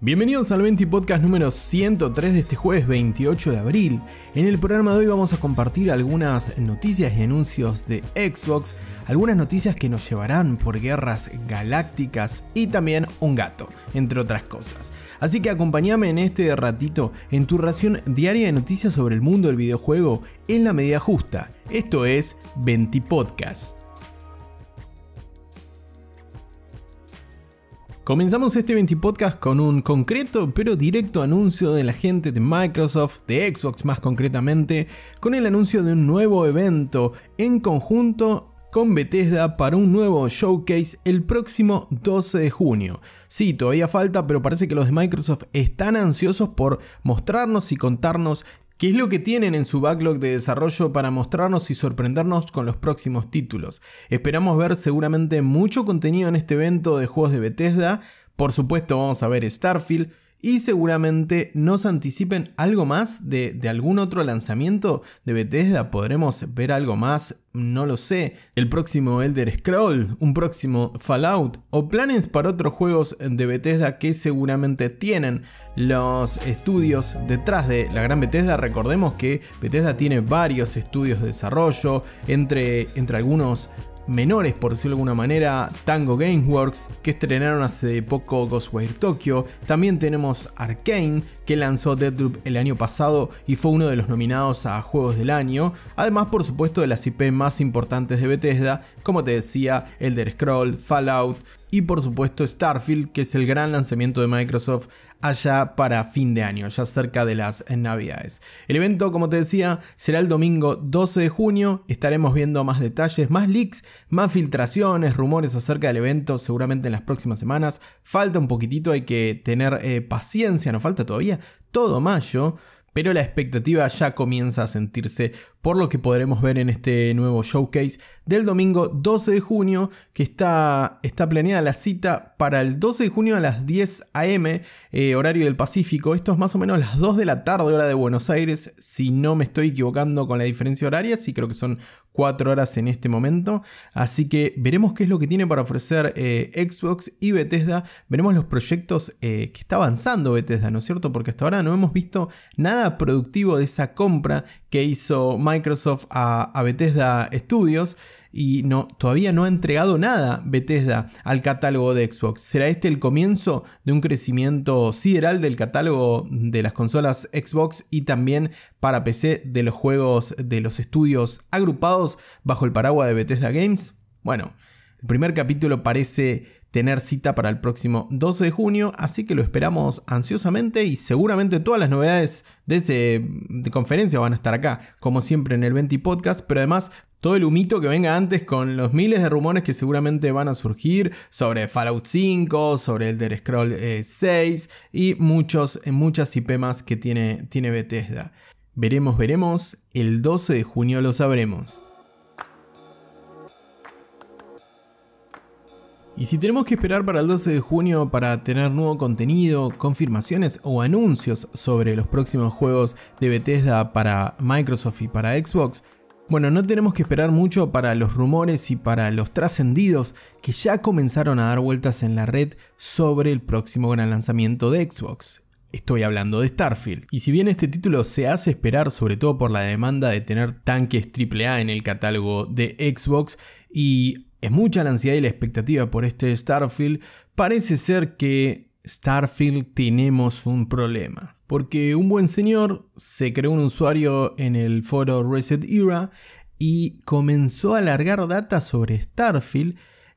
Bienvenidos al 20 Podcast número 103 de este jueves 28 de abril. En el programa de hoy vamos a compartir algunas noticias y anuncios de Xbox, algunas noticias que nos llevarán por guerras galácticas y también un gato, entre otras cosas. Así que acompáñame en este ratito en tu ración diaria de noticias sobre el mundo del videojuego en la medida justa. Esto es 20 Podcast. Comenzamos este 20 podcast con un concreto pero directo anuncio de la gente de Microsoft, de Xbox más concretamente, con el anuncio de un nuevo evento en conjunto con Bethesda para un nuevo showcase el próximo 12 de junio. Sí, todavía falta, pero parece que los de Microsoft están ansiosos por mostrarnos y contarnos ¿Qué es lo que tienen en su backlog de desarrollo para mostrarnos y sorprendernos con los próximos títulos? Esperamos ver seguramente mucho contenido en este evento de juegos de Bethesda. Por supuesto vamos a ver Starfield, y seguramente nos anticipen algo más de, algún otro lanzamiento de Bethesda. Podremos ver algo más, no lo sé. El próximo Elder Scroll, un próximo Fallout o planes para otros juegos de Bethesda que seguramente tienen los estudios detrás de la gran Bethesda. Recordemos que Bethesda tiene varios estudios de desarrollo, entre, entre algunos menores, por decirlo de alguna manera, Tango Gameworks, que estrenaron hace poco Ghostwire Tokyo. También tenemos Arkane, que lanzó Deadloop el año pasado y fue uno de los nominados a Juegos del Año. Además, por supuesto, de las IP más importantes de Bethesda, como te decía, Elder Scroll, Fallout, y por supuesto Starfield, que es el gran lanzamiento de Microsoft allá para fin de año, ya cerca de las navidades. El evento, como te decía, será el domingo 12 de junio, estaremos viendo más detalles, más leaks, más filtraciones, rumores acerca del evento seguramente en las próximas semanas. Falta un poquitito, hay que tener eh, paciencia, nos falta todavía todo mayo pero la expectativa ya comienza a sentirse por lo que podremos ver en este nuevo showcase del domingo 12 de junio, que está, está planeada la cita para el 12 de junio a las 10 am, eh, horario del Pacífico. Esto es más o menos las 2 de la tarde, hora de Buenos Aires, si no me estoy equivocando con la diferencia horaria, sí creo que son 4 horas en este momento. Así que veremos qué es lo que tiene para ofrecer eh, Xbox y Bethesda. Veremos los proyectos eh, que está avanzando Bethesda, ¿no es cierto? Porque hasta ahora no hemos visto nada productivo de esa compra que hizo Microsoft a, Bethesda Studios y no, todavía no ha entregado nada Bethesda al catálogo de Xbox. ¿Será este el comienzo de un crecimiento sideral del catálogo de las consolas Xbox y también para PC de los juegos de los estudios agrupados bajo el paraguas de Bethesda Games? Bueno, el primer capítulo parece tener cita para el próximo 12 de junio, así que lo esperamos ansiosamente y seguramente todas las novedades de, ese, de conferencia van a estar acá, como siempre en el 20 Podcast, pero además todo el humito que venga antes con los miles de rumores que seguramente van a surgir sobre Fallout 5, sobre Elder Scroll 6 eh, y muchos, muchas IP más que tiene, tiene Bethesda. Veremos, veremos, el 12 de junio lo sabremos. Y si tenemos que esperar para el 12 de junio para tener nuevo contenido, confirmaciones o anuncios sobre los próximos juegos de Bethesda para Microsoft y para Xbox, bueno, no tenemos que esperar mucho para los rumores y para los trascendidos que ya comenzaron a dar vueltas en la red sobre el próximo gran lanzamiento de Xbox. Estoy hablando de Starfield. Y si bien este título se hace esperar sobre todo por la demanda de tener tanques AAA en el catálogo de Xbox y es mucha la ansiedad y la expectativa por este Starfield, parece ser que Starfield tenemos un problema. Porque un buen señor se creó un usuario en el foro Reset Era y comenzó a alargar data sobre Starfield.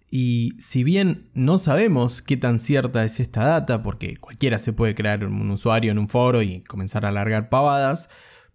Y si bien no sabemos qué tan cierta es esta data, porque cualquiera se puede crear un usuario en un foro y comenzar a alargar pavadas,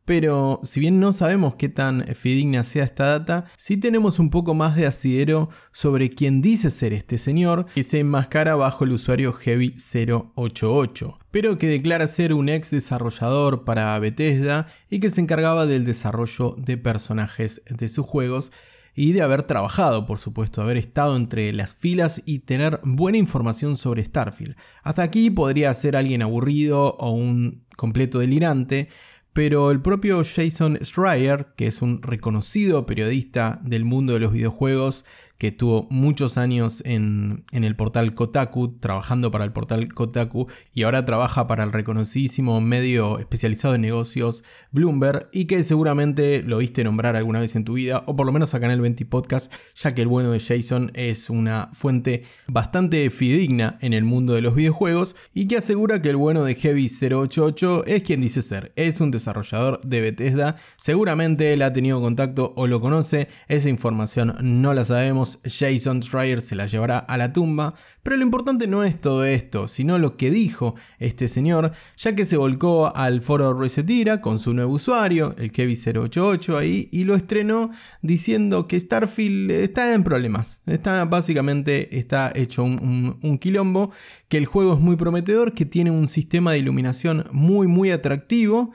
pero si bien no sabemos qué tan fidedigna sea esta data, sí tenemos un poco más de asidero sobre quién dice ser este señor, que se enmascara bajo el usuario Heavy088, pero que declara ser un ex desarrollador para Bethesda y que se encargaba del desarrollo de personajes de sus juegos y de haber trabajado, por supuesto, haber estado entre las filas y tener buena información sobre Starfield. Hasta aquí podría ser alguien aburrido o un completo delirante, pero el propio Jason Schreier, que es un reconocido periodista del mundo de los videojuegos, que tuvo muchos años en, el portal Kotaku, trabajando para el portal Kotaku y ahora trabaja para el reconocidísimo medio especializado en negocios Bloomberg y que seguramente lo viste nombrar alguna vez en tu vida o por lo menos acá en el 20 Podcast, ya que el bueno de Jason es una fuente bastante fidedigna en el mundo de los videojuegos y que asegura que el bueno de Heavy 088 es quien dice ser, es un desarrollador de Bethesda, seguramente él ha tenido contacto o lo conoce, esa información no la sabemos, Jason Schreier se la llevará a la tumba, pero lo importante no es todo esto, sino lo que dijo este señor, ya que se volcó al foro Resetira con su nuevo usuario, el Kevin088 ahí, y lo estrenó diciendo que Starfield está en problemas, está básicamente está hecho un, un quilombo, que el juego es muy prometedor, que tiene un sistema de iluminación muy muy atractivo,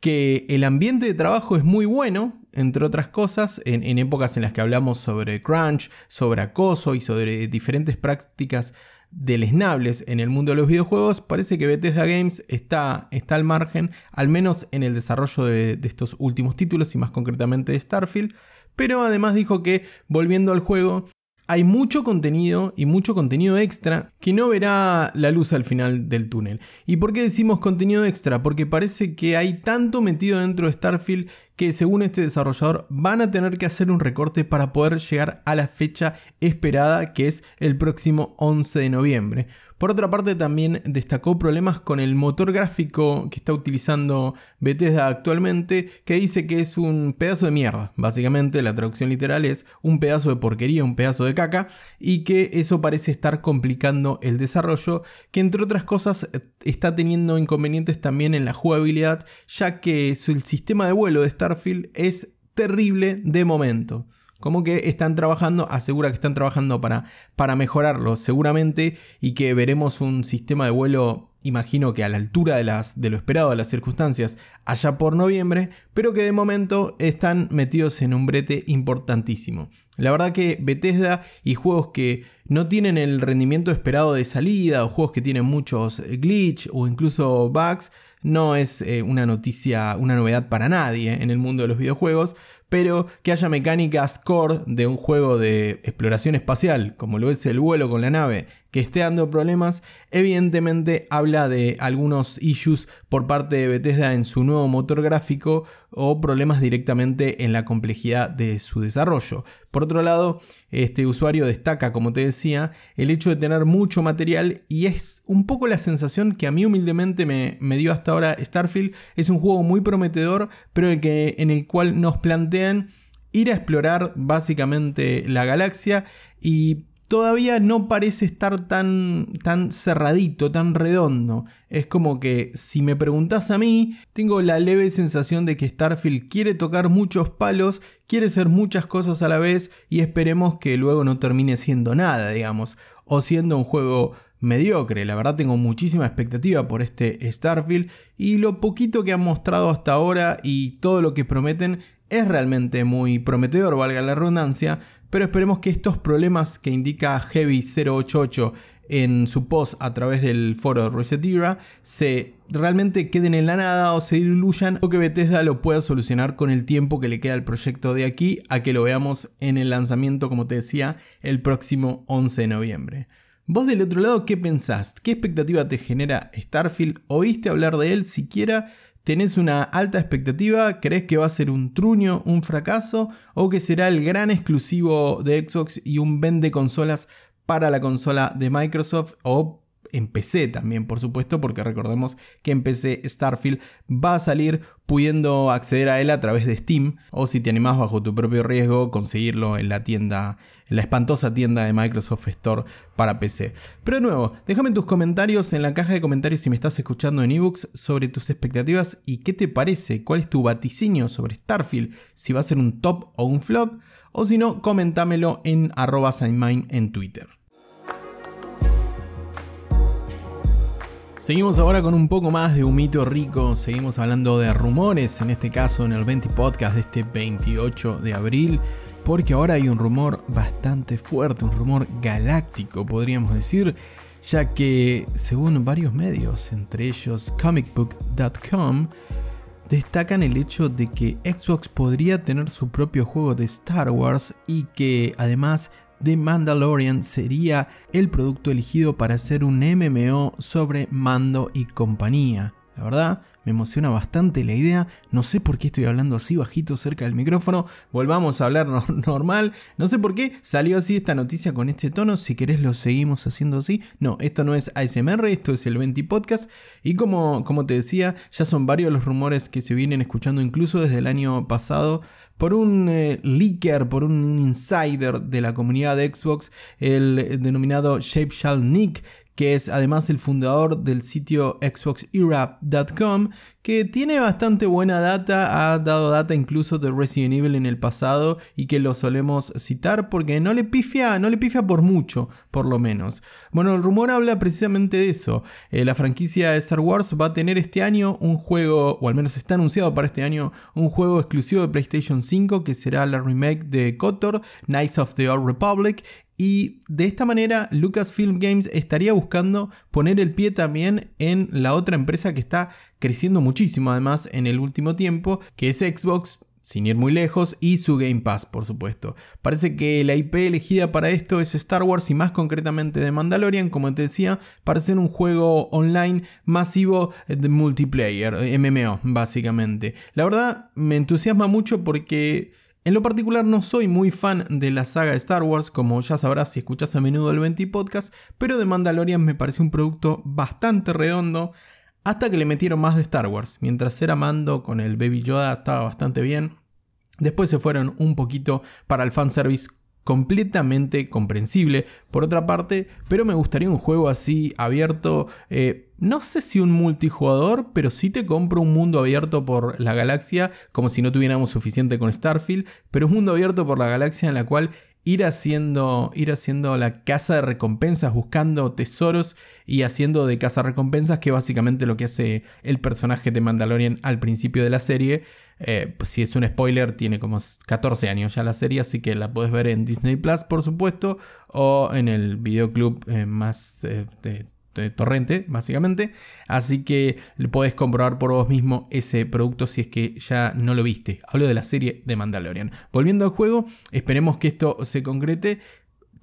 que el ambiente de trabajo es muy bueno, entre otras cosas, en, épocas en las que hablamos sobre crunch, sobre acoso y sobre diferentes prácticas deleznables en el mundo de los videojuegos, parece que Bethesda Games está, está al margen, al menos en el desarrollo de, de estos últimos títulos y más concretamente de Starfield, pero además dijo que, volviendo al juego, hay mucho contenido y mucho contenido extra que no verá la luz al final del túnel. ¿Y por qué decimos contenido extra? Porque parece que hay tanto metido dentro de Starfield que según este desarrollador van a tener que hacer un recorte para poder llegar a la fecha esperada que es el próximo 11 de noviembre. Por otra parte también destacó problemas con el motor gráfico que está utilizando Bethesda actualmente que dice que es un pedazo de mierda. Básicamente la traducción literal es un pedazo de porquería, un pedazo de caca y que eso parece estar complicando el desarrollo que entre otras cosas está teniendo inconvenientes también en la jugabilidad ya que el sistema de vuelo de Starfield es terrible de momento. Como que están trabajando, asegura que están trabajando para, para mejorarlo seguramente y que veremos un sistema de vuelo, imagino que a la altura de, las, de lo esperado de las circunstancias, allá por noviembre, pero que de momento están metidos en un brete importantísimo. La verdad que Bethesda y juegos que no tienen el rendimiento esperado de salida o juegos que tienen muchos glitch o incluso bugs, no es eh, una noticia, una novedad para nadie en el mundo de los videojuegos, pero que haya mecánicas core de un juego de exploración espacial, como lo es el vuelo con la nave, que esté dando problemas, evidentemente habla de algunos issues por parte de Bethesda en su nuevo motor gráfico o problemas directamente en la complejidad de su desarrollo. Por otro lado, este usuario destaca, como te decía, el hecho de tener mucho material y es un poco la sensación que a mí humildemente me, dio hasta ahora Starfield. Es un juego muy prometedor, pero el que, en el cual nos plantean ir a explorar básicamente la galaxia y todavía no parece estar tan, tan cerradito, tan redondo. Es como que si me preguntas a mí, tengo la leve sensación de que Starfield quiere tocar muchos palos, quiere hacer muchas cosas a la vez y esperemos que luego no termine siendo nada, digamos, o siendo un juego mediocre. La verdad tengo muchísima expectativa por este Starfield y lo poquito que han mostrado hasta ahora y todo lo que prometen es realmente muy prometedor, valga la redundancia, pero esperemos que estos problemas que indica Heavy088 en su post a través del foro Resetira se realmente queden en la nada o se diluyan o que Bethesda lo pueda solucionar con el tiempo que le queda al proyecto de aquí a que lo veamos en el lanzamiento, como te decía, el próximo 11 de noviembre. Vos del otro lado, ¿qué pensás? ¿Qué expectativa te genera Starfield? ¿Oíste hablar de él siquiera? ¿Tenés una alta expectativa? ¿Crees que va a ser un truño, un fracaso? ¿O que será el gran exclusivo de Xbox y un vende consolas para la consola de Microsoft? ¿O en PC también, por supuesto, porque recordemos que en PC Starfield va a salir pudiendo acceder a él a través de Steam o si te animás bajo tu propio riesgo conseguirlo en la tienda, en la espantosa tienda de Microsoft Store para PC. Pero de nuevo, déjame tus comentarios en la caja de comentarios si me estás escuchando en ebooks sobre tus expectativas y qué te parece, cuál es tu vaticinio sobre Starfield, si va a ser un top o un flop, o si no, comentámelo en arroba en Twitter. Seguimos ahora con un poco más de humito rico, seguimos hablando de rumores, en este caso en el 20 podcast de este 28 de abril, porque ahora hay un rumor bastante fuerte, un rumor galáctico podríamos decir, ya que según varios medios, entre ellos comicbook.com, destacan el hecho de que Xbox podría tener su propio juego de Star Wars y que además The Mandalorian sería el producto elegido para hacer un MMO sobre mando y compañía. La verdad, me emociona bastante la idea. No sé por qué estoy hablando así bajito cerca del micrófono. Volvamos a hablar normal. No sé por qué salió así esta noticia con este tono. Si querés lo seguimos haciendo así. No, esto no es ASMR, esto es el 20 Podcast. Y como, como te decía, ya son varios los rumores que se vienen escuchando incluso desde el año pasado por un eh, leaker, por un insider de la comunidad de Xbox, el denominado Shape Shall Nick, que es además el fundador del sitio xboxera.com, que tiene bastante buena data, ha dado data incluso de Resident Evil en el pasado y que lo solemos citar porque no le pifia, no le pifia por mucho, por lo menos. Bueno, el rumor habla precisamente de eso. Eh, la franquicia de Star Wars va a tener este año un juego, o al menos está anunciado para este año, un juego exclusivo de PlayStation 5 que será la remake de KOTOR, Knights of the Old Republic, y de esta manera Lucasfilm Games estaría buscando poner el pie también en la otra empresa que está creciendo muchísimo además en el último tiempo, que es Xbox, sin ir muy lejos, y su Game Pass, por supuesto. Parece que la IP elegida para esto es Star Wars y más concretamente de Mandalorian, como te decía, para ser un juego online masivo de multiplayer, MMO, básicamente. La verdad, me entusiasma mucho porque en lo particular no soy muy fan de la saga Star Wars, como ya sabrás si escuchas a menudo el 20 podcast, pero The Mandalorian me pareció un producto bastante redondo hasta que le metieron más de Star Wars. Mientras era Mando con el Baby Yoda estaba bastante bien. Después se fueron un poquito para el fanservice completamente comprensible por otra parte, pero me gustaría un juego así abierto eh, no sé si un multijugador, pero sí te compro un mundo abierto por la galaxia, como si no tuviéramos suficiente con Starfield, pero un mundo abierto por la galaxia en la cual ir haciendo, ir haciendo la casa de recompensas, buscando tesoros y haciendo de casa recompensas, que básicamente lo que hace el personaje de Mandalorian al principio de la serie. Eh, pues si es un spoiler, tiene como 14 años ya la serie, así que la puedes ver en Disney Plus, por supuesto, o en el videoclub eh, más eh, torrente, básicamente. Así que le podés comprobar por vos mismo ese producto si es que ya no lo viste. Hablo de la serie de Mandalorian. Volviendo al juego, esperemos que esto se concrete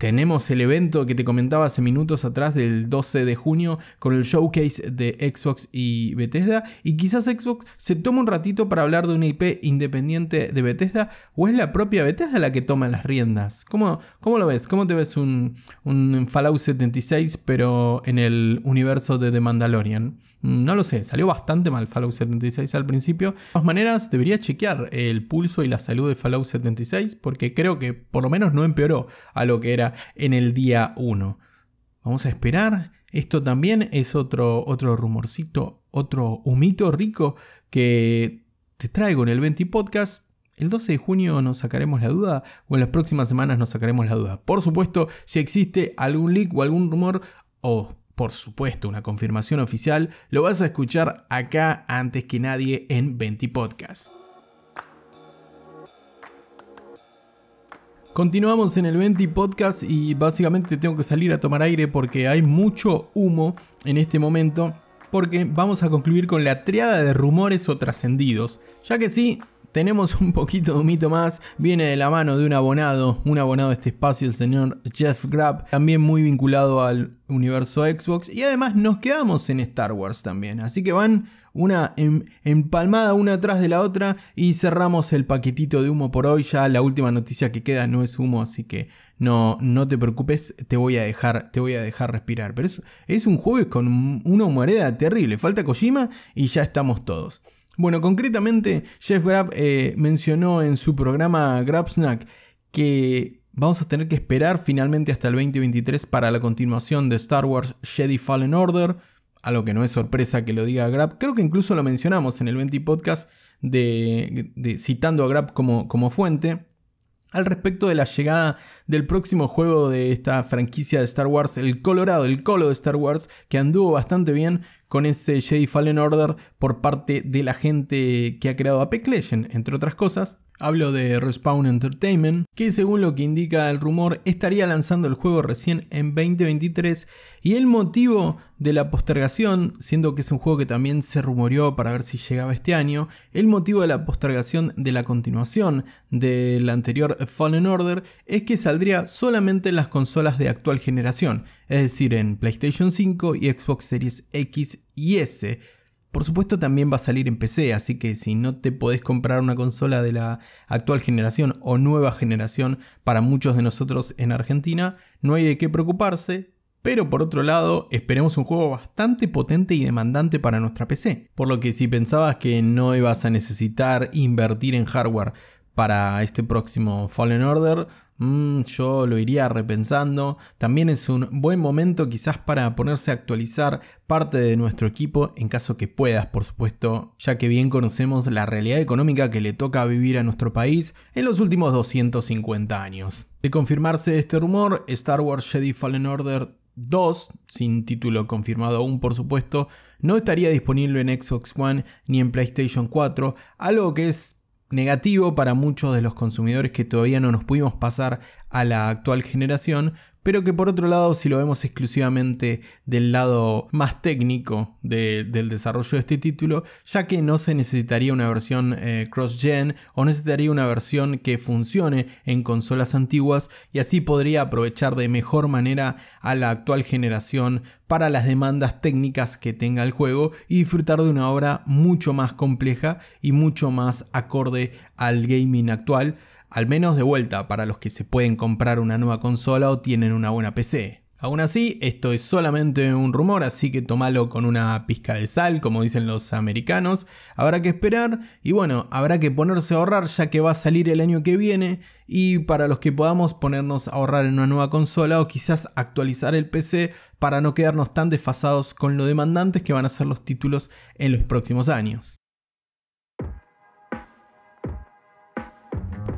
tenemos el evento que te comentaba hace minutos atrás del 12 de junio con el showcase de Xbox y Bethesda. Y quizás Xbox se toma un ratito para hablar de una IP independiente de Bethesda o es la propia Bethesda la que toma las riendas. ¿Cómo, cómo lo ves? ¿Cómo te ves un, un Fallout 76 pero en el universo de The Mandalorian? Mm, no lo sé, salió bastante mal Fallout 76 al principio. De todas maneras, debería chequear el pulso y la salud de Fallout 76 porque creo que por lo menos no empeoró a lo que era en el día 1. Vamos a esperar. Esto también es otro, otro rumorcito, otro humito rico que te traigo en el 20 Podcast. El 12 de junio nos sacaremos la duda o en las próximas semanas nos sacaremos la duda. Por supuesto, si existe algún leak o algún rumor o por supuesto una confirmación oficial, lo vas a escuchar acá antes que nadie en 20 Podcast. Continuamos en el 20 podcast y básicamente tengo que salir a tomar aire porque hay mucho humo en este momento. Porque vamos a concluir con la triada de rumores o trascendidos. Ya que sí, tenemos un poquito de humito más. Viene de la mano de un abonado, un abonado de este espacio, el señor Jeff Grapp, también muy vinculado al universo Xbox. Y además nos quedamos en Star Wars también. Así que van una empalmada una atrás de la otra y cerramos el paquetito de humo por hoy. Ya la última noticia que queda no es humo, así que no, no te preocupes, te voy a dejar, te voy a dejar respirar. Pero es, es un jueves con una humareda terrible. Falta Kojima y ya estamos todos. Bueno, concretamente, Jeff Grab eh, mencionó en su programa Grab Snack que vamos a tener que esperar finalmente hasta el 2023 para la continuación de Star Wars Jedi Fallen Order algo que no es sorpresa que lo diga Grab. Creo que incluso lo mencionamos en el 20 podcast de, citando a Grab como, como fuente. Al respecto de la llegada del próximo juego de esta franquicia de Star Wars, el Colorado, el Colo de Star Wars, que anduvo bastante bien con ese Jedi Fallen Order por parte de la gente que ha creado Apex Legends, entre otras cosas. Hablo de Respawn Entertainment, que según lo que indica el rumor estaría lanzando el juego recién en 2023 y el motivo de la postergación, siendo que es un juego que también se rumoreó para ver si llegaba este año, el motivo de la postergación de la continuación del anterior Fallen Order es que saldría solamente en las consolas de actual generación, es decir, en PlayStation 5 y Xbox Series X y S por supuesto también va a salir en PC, así que si no te podés comprar una consola de la actual generación o nueva generación para muchos de nosotros en Argentina, no hay de qué preocuparse, pero por otro lado, esperemos un juego bastante potente y demandante para nuestra PC. Por lo que si pensabas que no ibas a necesitar invertir en hardware para este próximo Fallen Order, Mm, yo lo iría repensando. También es un buen momento quizás para ponerse a actualizar parte de nuestro equipo en caso que puedas, por supuesto, ya que bien conocemos la realidad económica que le toca vivir a nuestro país en los últimos 250 años. De confirmarse este rumor, Star Wars Jedi Fallen Order 2, sin título confirmado aún por supuesto, no estaría disponible en Xbox One ni en PlayStation 4, algo que es negativo para muchos de los consumidores que todavía no nos pudimos pasar a la actual generación, pero que por otro lado, si lo vemos exclusivamente del lado más técnico del desarrollo de este título, ya que no se necesitaría una versión eh, cross-gen o necesitaría una versión que funcione en consolas antiguas y así podría aprovechar de mejor manera a la actual generación para las demandas técnicas que tenga el juego y disfrutar de una obra mucho más compleja y mucho más acorde al gaming actual al menos de vuelta para los que se pueden comprar una nueva consola o tienen una buena PC. Aún así, esto es solamente un rumor, así que tomalo con una pizca de sal, como dicen los americanos. Habrá que esperar y bueno, habrá que ponerse a ahorrar ya que va a salir el año que viene y para los que podamos ponernos a ahorrar en una nueva consola o quizás actualizar el PC para no quedarnos tan desfasados con lo demandantes que van a ser los títulos en los próximos años.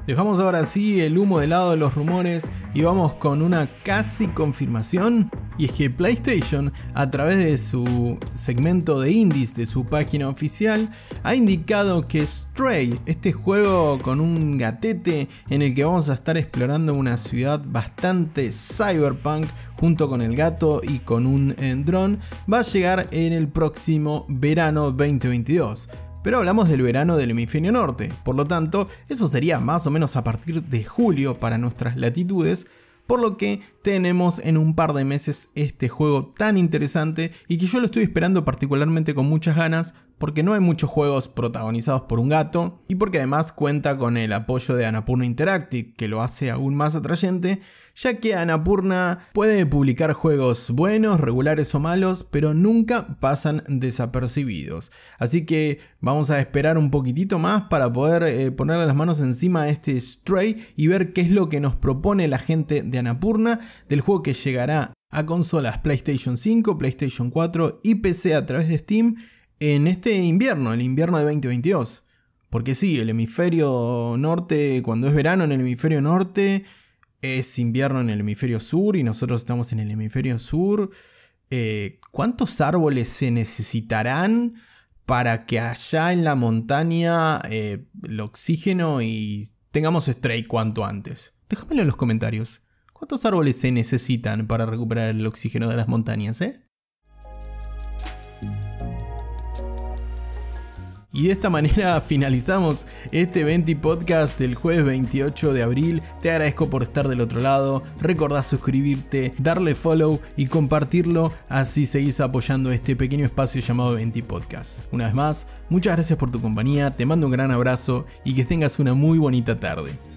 Dejamos ahora sí el humo de lado de los rumores y vamos con una casi confirmación. Y es que PlayStation, a través de su segmento de indies de su página oficial, ha indicado que Stray, este juego con un gatete en el que vamos a estar explorando una ciudad bastante cyberpunk junto con el gato y con un eh, dron, va a llegar en el próximo verano 2022 pero hablamos del verano del hemisferio norte, por lo tanto, eso sería más o menos a partir de julio para nuestras latitudes, por lo que tenemos en un par de meses este juego tan interesante y que yo lo estoy esperando particularmente con muchas ganas porque no hay muchos juegos protagonizados por un gato y porque además cuenta con el apoyo de Anapurna Interactive que lo hace aún más atrayente ya que Anapurna puede publicar juegos buenos, regulares o malos, pero nunca pasan desapercibidos. Así que vamos a esperar un poquitito más para poder eh, ponerle las manos encima a este Stray y ver qué es lo que nos propone la gente de Anapurna del juego que llegará a consolas PlayStation 5, PlayStation 4 y PC a través de Steam en este invierno, el invierno de 2022. Porque sí, el hemisferio norte, cuando es verano en el hemisferio norte, es invierno en el hemisferio sur y nosotros estamos en el hemisferio sur. Eh, ¿Cuántos árboles se necesitarán para que allá en la montaña eh, el oxígeno y tengamos stray cuanto antes? Déjamelo en los comentarios. ¿Cuántos árboles se necesitan para recuperar el oxígeno de las montañas, eh? Y de esta manera finalizamos este 20 podcast del jueves 28 de abril. Te agradezco por estar del otro lado. Recordá suscribirte, darle follow y compartirlo. Así seguís apoyando este pequeño espacio llamado 20 Podcast. Una vez más, muchas gracias por tu compañía. Te mando un gran abrazo y que tengas una muy bonita tarde.